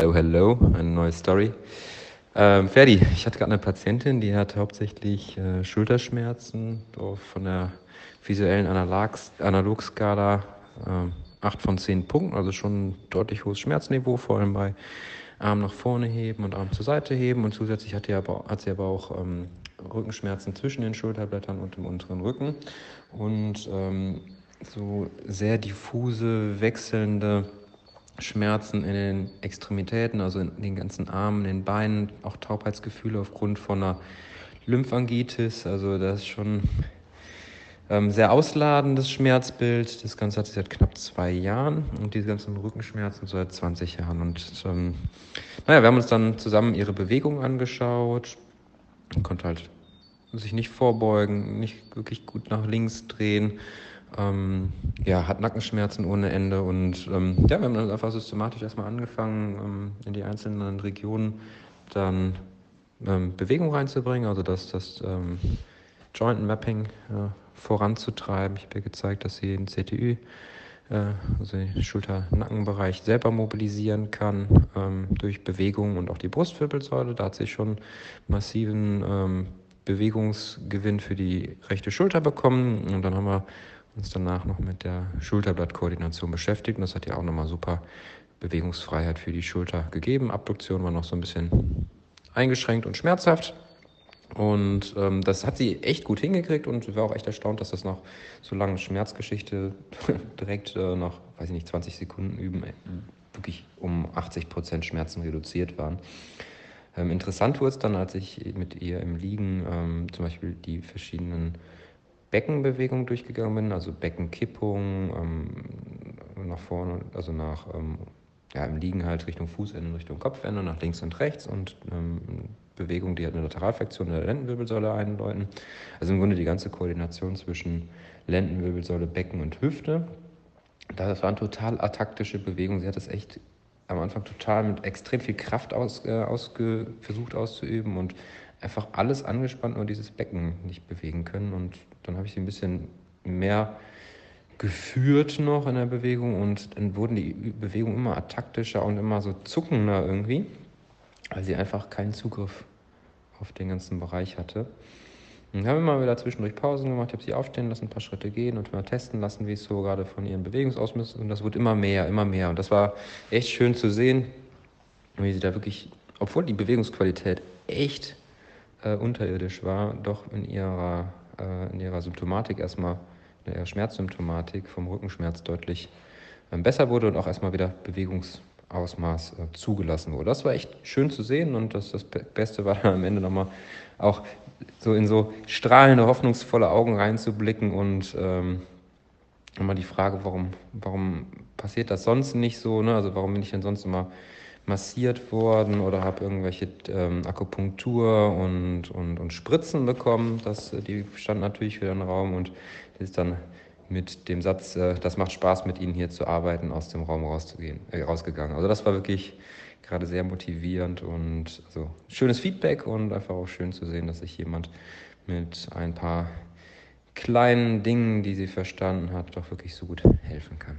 Hello, hello, eine neue Story. Ähm, Ferdi, ich hatte gerade eine Patientin, die hat hauptsächlich äh, Schulterschmerzen, von der visuellen Analog Analogskala äh, 8 von 10 Punkten, also schon ein deutlich hohes Schmerzniveau, vor allem bei Arm nach vorne heben und Arm zur Seite heben. Und zusätzlich hat, aber, hat sie aber auch ähm, Rückenschmerzen zwischen den Schulterblättern und dem unteren Rücken und ähm, so sehr diffuse, wechselnde Schmerzen in den Extremitäten, also in den ganzen Armen, in den Beinen, auch Taubheitsgefühle aufgrund von einer Lymphangitis. Also das ist schon ähm, sehr ausladendes Schmerzbild. Das Ganze hat sie seit knapp zwei Jahren und diese ganzen Rückenschmerzen seit 20 Jahren. Und ähm, naja, wir haben uns dann zusammen ihre Bewegung angeschaut. Man konnte halt sich nicht vorbeugen, nicht wirklich gut nach links drehen. Ähm, ja, hat Nackenschmerzen ohne Ende und ähm, ja, wir haben dann einfach systematisch erstmal angefangen, ähm, in die einzelnen Regionen dann ähm, Bewegung reinzubringen, also das, das ähm, Joint Mapping äh, voranzutreiben. Ich habe ihr gezeigt, dass sie den CTÜ, äh, also den Schulter-Nackenbereich selber mobilisieren kann ähm, durch Bewegung und auch die Brustwirbelsäule. Da hat sie schon massiven Bewegungsgewinn für die rechte Schulter bekommen und dann haben wir uns danach noch mit der Schulterblattkoordination beschäftigt. Und das hat ja auch nochmal super Bewegungsfreiheit für die Schulter gegeben. Abduktion war noch so ein bisschen eingeschränkt und schmerzhaft. Und ähm, das hat sie echt gut hingekriegt und war auch echt erstaunt, dass das nach so langen Schmerzgeschichte direkt äh, nach, weiß ich nicht, 20 Sekunden üben, äh, wirklich um 80 Prozent Schmerzen reduziert waren. Ähm, interessant wurde es dann, als ich mit ihr im Liegen ähm, zum Beispiel die verschiedenen Beckenbewegung durchgegangen bin, also Beckenkippung ähm, nach vorne, also nach ähm, ja, im Liegen halt Richtung Fußende, Richtung Kopfende, nach links und rechts und ähm, Bewegung, die halt eine Lateralflexion der Lendenwirbelsäule eindeuten. Also im Grunde die ganze Koordination zwischen Lendenwirbelsäule, Becken und Hüfte. Das waren total ataktische Bewegungen. Sie hat das echt am Anfang total mit extrem viel Kraft aus, äh, ausge, versucht auszuüben und einfach alles angespannt, nur dieses Becken nicht bewegen können. Und dann habe ich sie ein bisschen mehr geführt noch in der Bewegung und dann wurden die Bewegungen immer ataktischer und immer so zuckender irgendwie, weil sie einfach keinen Zugriff auf den ganzen Bereich hatte. Und haben immer wieder zwischendurch Pausen gemacht, habe sie aufstehen lassen, ein paar Schritte gehen und mal testen lassen, wie es so gerade von ihren Bewegungsausmüssen und das wurde immer mehr, immer mehr und das war echt schön zu sehen, wie sie da wirklich, obwohl die Bewegungsqualität echt äh, unterirdisch war, doch in ihrer, äh, in ihrer Symptomatik erstmal, in ihrer Schmerzsymptomatik vom Rückenschmerz deutlich äh, besser wurde und auch erstmal wieder Bewegungsausmaß äh, zugelassen wurde. Das war echt schön zu sehen und das, das Beste war dann am Ende nochmal auch so in so strahlende, hoffnungsvolle Augen reinzublicken und ähm, nochmal die Frage, warum, warum passiert das sonst nicht so? Ne? Also warum bin ich denn sonst immer massiert worden oder habe irgendwelche ähm, Akupunktur und, und, und Spritzen bekommen. Das, äh, die stand natürlich wieder im Raum und ist dann mit dem Satz, äh, das macht Spaß mit Ihnen hier zu arbeiten, aus dem Raum rauszugehen, äh, rausgegangen. Also das war wirklich gerade sehr motivierend und also schönes Feedback und einfach auch schön zu sehen, dass sich jemand mit ein paar kleinen Dingen, die sie verstanden hat, doch wirklich so gut helfen kann.